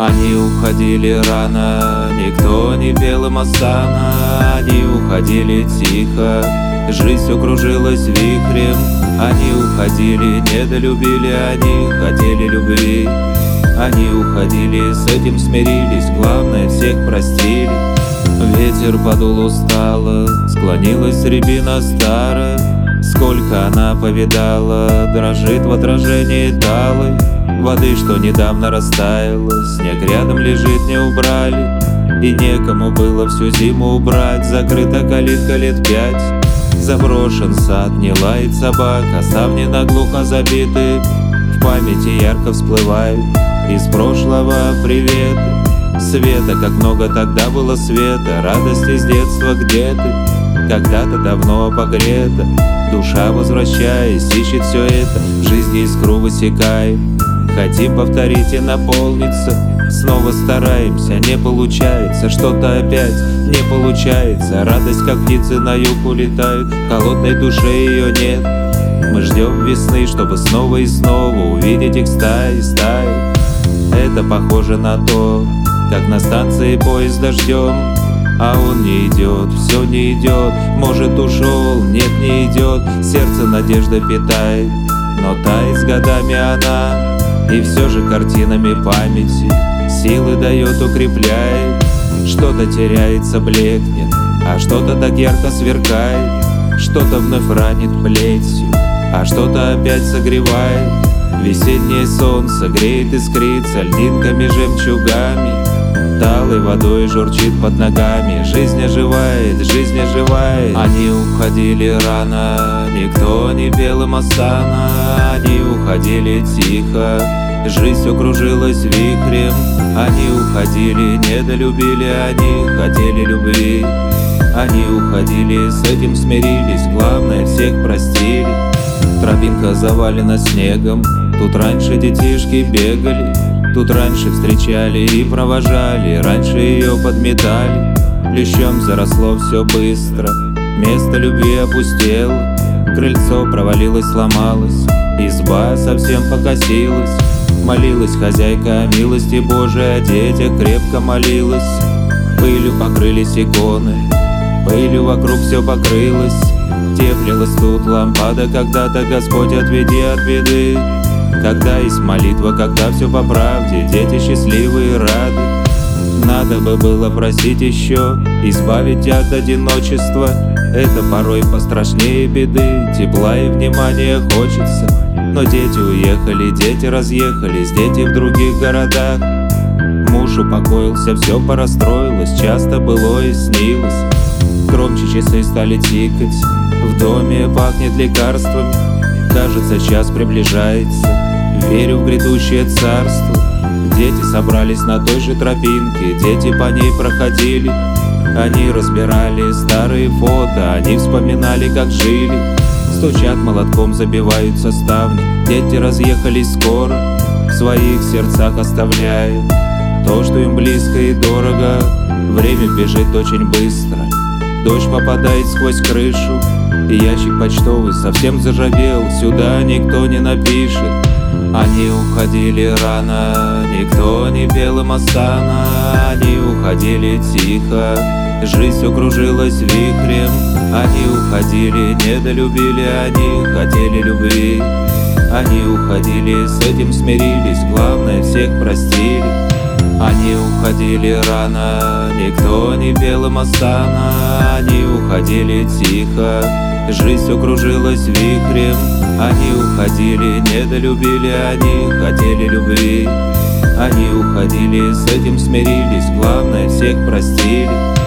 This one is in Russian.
Они уходили рано, никто не пел им Осана Они уходили тихо, жизнь все кружилась вихрем. Они уходили, недолюбили, они хотели любви. Они уходили, с этим смирились, главное всех простили. Ветер подул устало, склонилась рябина старая. Сколько она повидала, дрожит в отражении талой Воды, что недавно растаяла, снег рядом лежит, не убрали. И некому было всю зиму убрать, закрыта калитка лет пять. Заброшен сад, не лает собака, ставни наглухо забиты. В памяти ярко всплывают из прошлого приветы. Света, как много тогда было света, радости с детства где ты? Когда-то давно обогрета, душа возвращаясь, ищет все это, в жизни искру высекает. Хотим повторить и наполниться. Снова стараемся, не получается Что-то опять не получается. Радость, как птицы на юг улетают Холодной душе ее нет. Мы ждем весны, чтобы снова и снова Увидеть их стаи, стаи. Это похоже на то, как на станции поезда ждем а он не идет, все не идет Может ушел, нет не идет Сердце надежда питает Но тает с годами она И все же картинами памяти Силы дает, укрепляет. Что-то теряется, блекнет А что-то так ярко сверкает. Что-то вновь ранит плетью А что-то опять согревает. Весеннее солнце греет искрится Льдинками, жемчугами Талой водой журчит под ногами. Жизнь оживает, жизнь оживает Они уходили рано Никто не пел им осана Они уходили тихо Жизнь все кружилась вихрем. Они уходили, недолюбили Они хотели любви. Они уходили, с этим смирились Главное, всех простили Тропинка завалена снегом Тут раньше детишки бегали Тут раньше встречали и провожали, раньше ее подметали. Плющом заросло все быстро, место любви опустело. Крыльцо провалилось, сломалось, изба совсем покосилась. Молилась хозяйка о милости Божией, о детях крепко молилась. Пылью покрылись иконы, пылью вокруг все покрылось. Теплилась тут лампада, когда-то Господь отведи от беды. Когда есть молитва, когда все по правде, дети счастливые и рады. Надо бы было просить еще, избавить от одиночества. Это порой пострашнее беды, тепла и внимания хочется. Но дети уехали, дети разъехались, дети в других городах. Муж упокоился, все порастроилось, часто было и снилось. Громче часы стали тикать, в доме пахнет лекарствами. Кажется, час приближается. Верю в грядущее царство. Дети собрались на той же тропинке. Дети по ней проходили. Они разбирали старые фото. Они вспоминали, как жили. Стучат молотком, забиваются ставни. Дети разъехались скоро. В своих сердцах оставляя То, что им близко и дорого. Время бежит очень быстро Дождь попадает сквозь крышу И ящик почтовый совсем заржавел. Сюда никто не напишет. Они уходили рано, никто не пел им Осана Они уходили тихо, жизнь все кружилась вихрем. Они уходили, недолюбили, они хотели любви. Они уходили, с этим смирились, главное всех простили Они уходили рано, никто не пел им Осана Они уходили тихо, жизнь все кружилась вихрем. Они уходили, недолюбили, они хотели любви. Они уходили, с этим смирились, главное всех простили